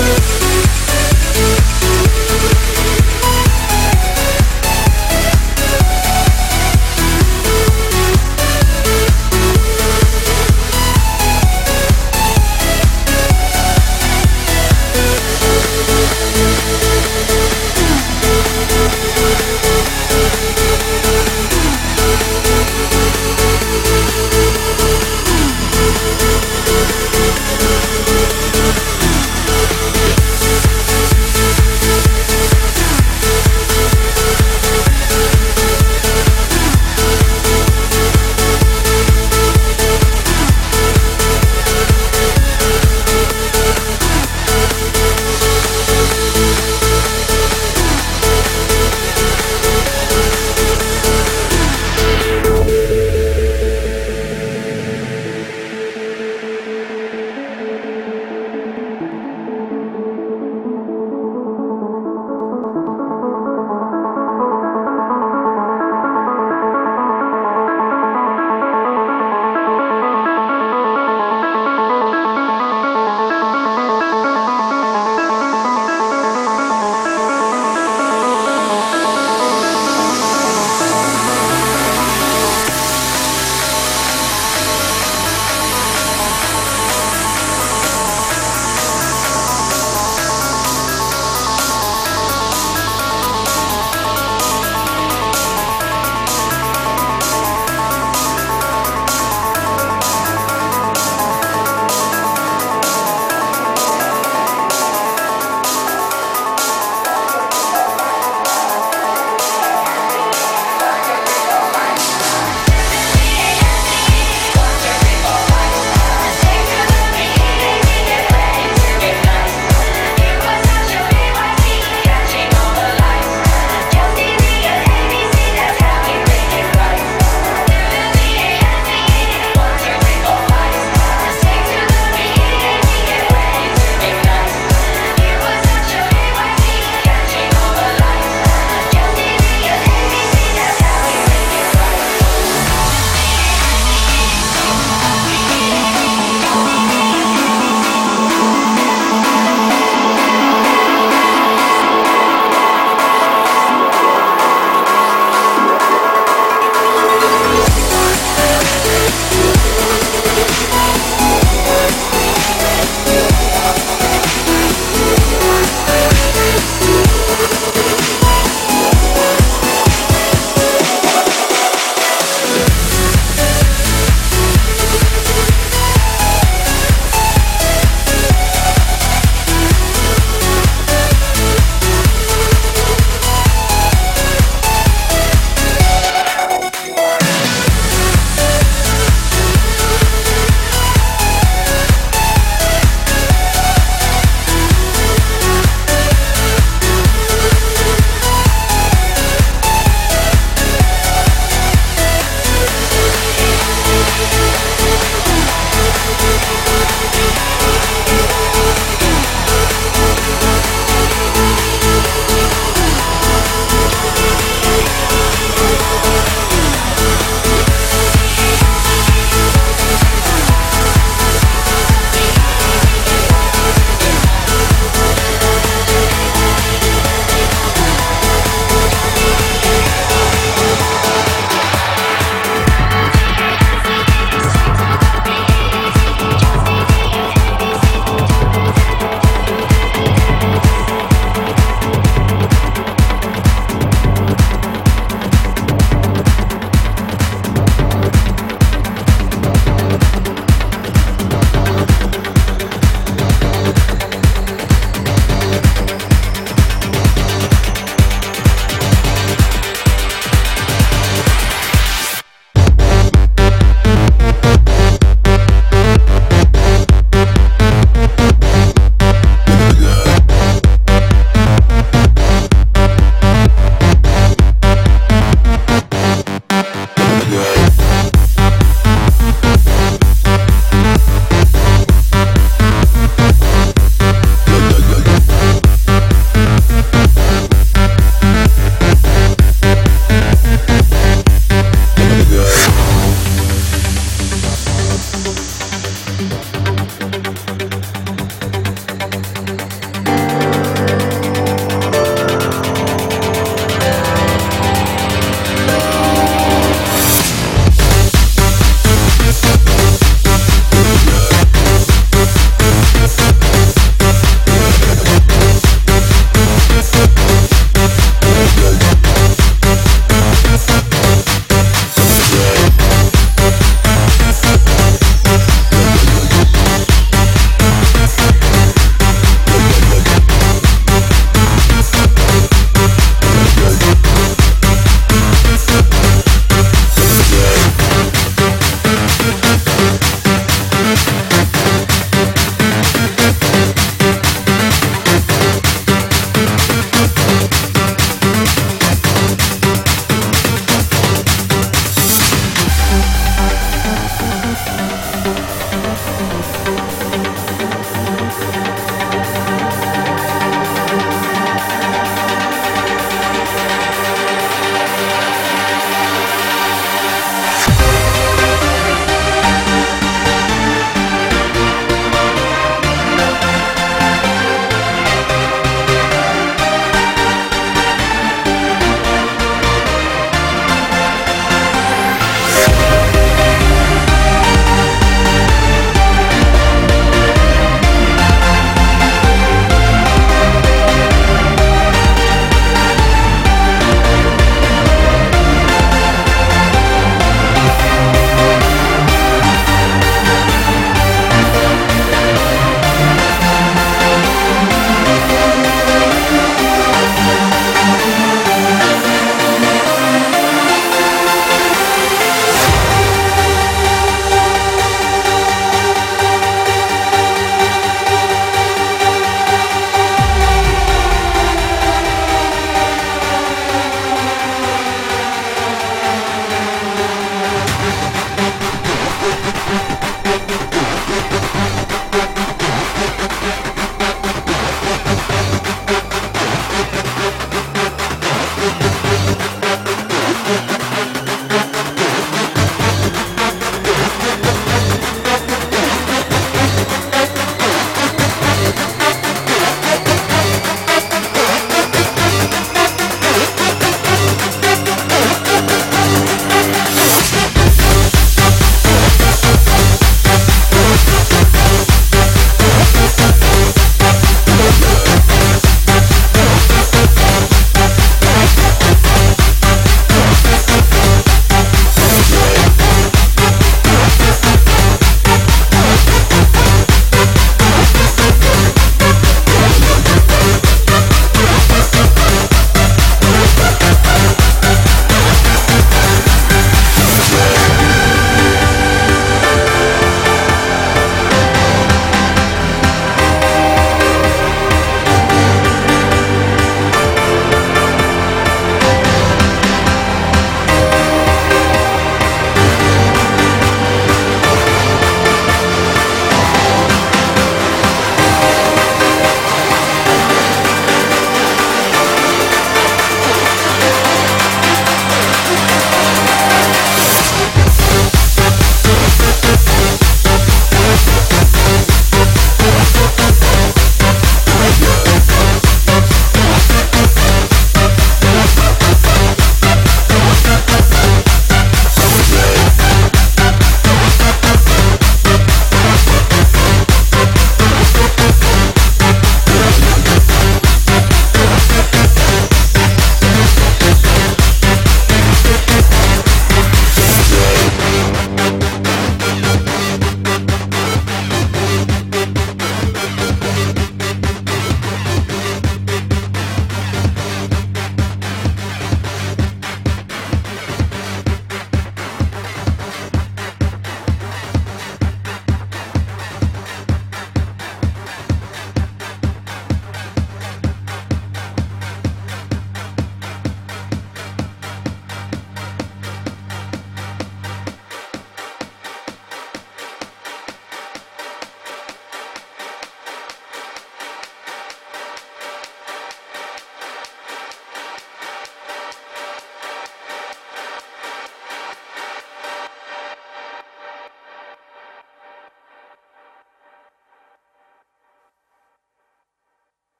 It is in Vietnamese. Thank you